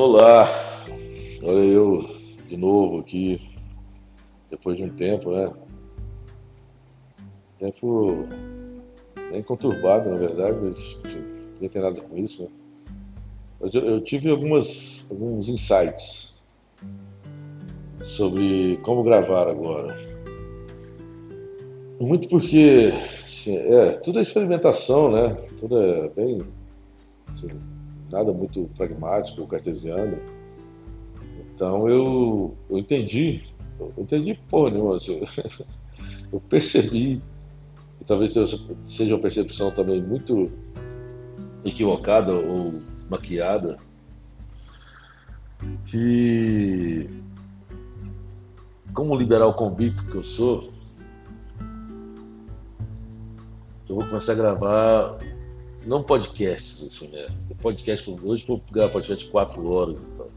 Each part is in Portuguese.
Olá, olha eu de novo aqui, depois de um tempo, né? Tempo bem conturbado, na verdade, mas não tem nada com isso, né? Mas eu, eu tive algumas, alguns insights sobre como gravar agora. Muito porque assim, é, tudo é experimentação, né? Tudo é bem. Assim, nada muito pragmático, cartesiano. Então eu, eu entendi, eu entendi porra nenhuma. Assim, eu percebi, e talvez seja uma percepção também muito equivocada ou maquiada, que como liberal convicto que eu sou, eu vou começar a gravar não podcasts, assim, né? Podcast, hoje vou gravar podcast de 4 horas e tal.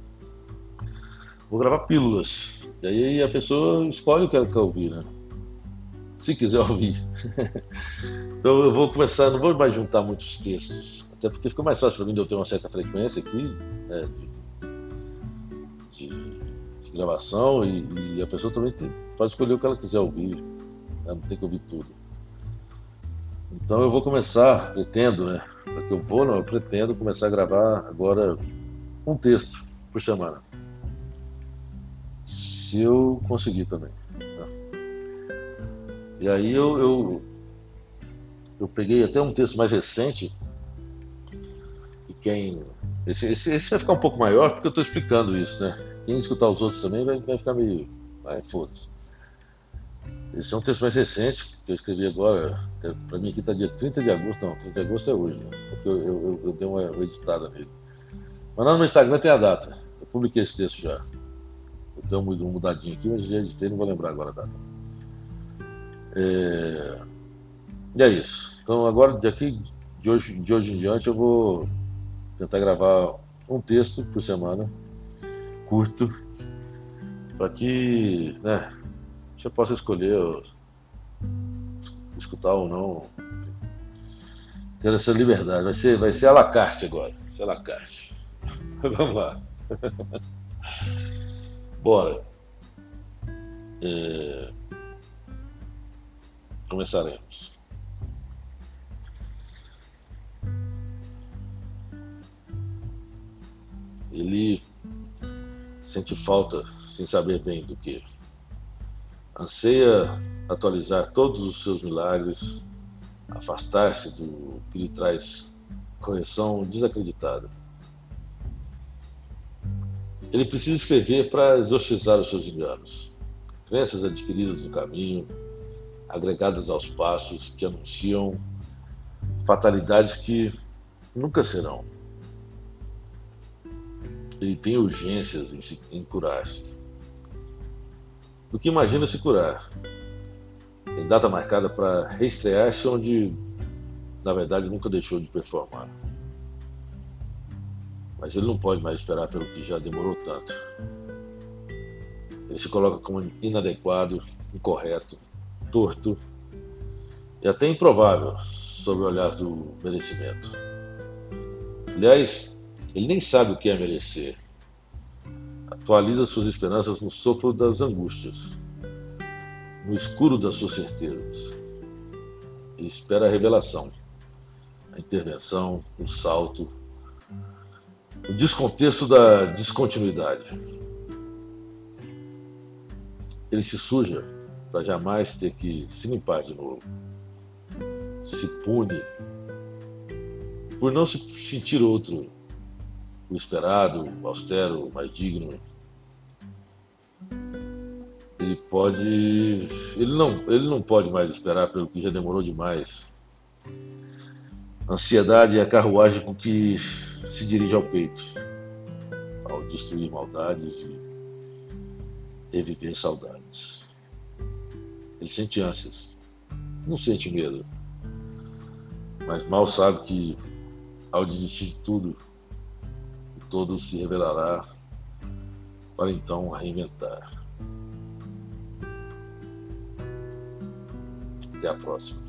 Vou gravar pílulas. E aí a pessoa escolhe o que ela quer ouvir, né? Se quiser ouvir. então eu vou começar, não vou mais juntar muitos textos. Até porque fica mais fácil para mim de eu ter uma certa frequência aqui, né? de, de, de gravação, e, e, a pessoa também tem, pode escolher o que ela quiser ouvir. Né? Não tem que ouvir tudo. Então eu vou começar, pretendo, né? Para que eu vou, não, eu pretendo começar a gravar agora um texto por semana. Se eu conseguir também. Né? E aí eu, eu, eu, peguei até um texto mais recente. E quem. Esse, esse, esse vai ficar um pouco maior porque eu estou explicando isso, né? Quem escutar os outros também vai, vai ficar meio. Vai, foda-se. Esse é um texto mais recente que eu escrevi agora. Para mim aqui está dia 30 de agosto. Não, 30 de agosto é hoje, né? Porque eu, eu, eu dei uma, editada nele. Mas lá no meu Instagram tem a data. Eu publiquei esse texto já. Eu dei uma, mudadinha aqui, mas já editei, não vou lembrar agora a data. É... E é isso. Então agora, de aqui, de hoje, de hoje em diante, eu vou tentar gravar um texto por semana, curto, para que, né, você possa escolher escutar ou não. Ter essa liberdade. Vai ser, vai ser à la carte agora. Vai ser la carte. Vamos lá. Bora. É... Começaremos. Ele sente falta, sem saber bem do que anseia atualizar todos os seus milagres, afastar-se do que lhe traz correção desacreditada. Ele precisa escrever para exorcizar os seus enganos, crenças adquiridas no caminho, agregadas aos passos que anunciam fatalidades que nunca serão. Ele tem urgências em, em curar-se do que imagina se curar. Tem data marcada para reestrear-se onde, na verdade, nunca deixou de performar. Mas ele não pode mais esperar pelo que já demorou tanto. Ele se coloca como inadequado, incorreto, torto e até improvável sob o olhar do merecimento. Aliás, ele nem sabe o que é merecer atualiza suas esperanças no sopro das angústias, no escuro das suas certezas. Ele espera a revelação, a intervenção, o salto, o descontexto da descontinuidade. Ele se suja para jamais ter que se limpar de novo. Se pune por não se sentir outro o esperado, o austero, o mais digno. Ele pode. Ele não, ele não pode mais esperar pelo que já demorou demais. Ansiedade é a carruagem com que se dirige ao peito, ao destruir maldades e reviver saudades. Ele sente ânsias, não sente medo, mas mal sabe que ao desistir de tudo, todo se revelará para então reinventar. Até a próxima.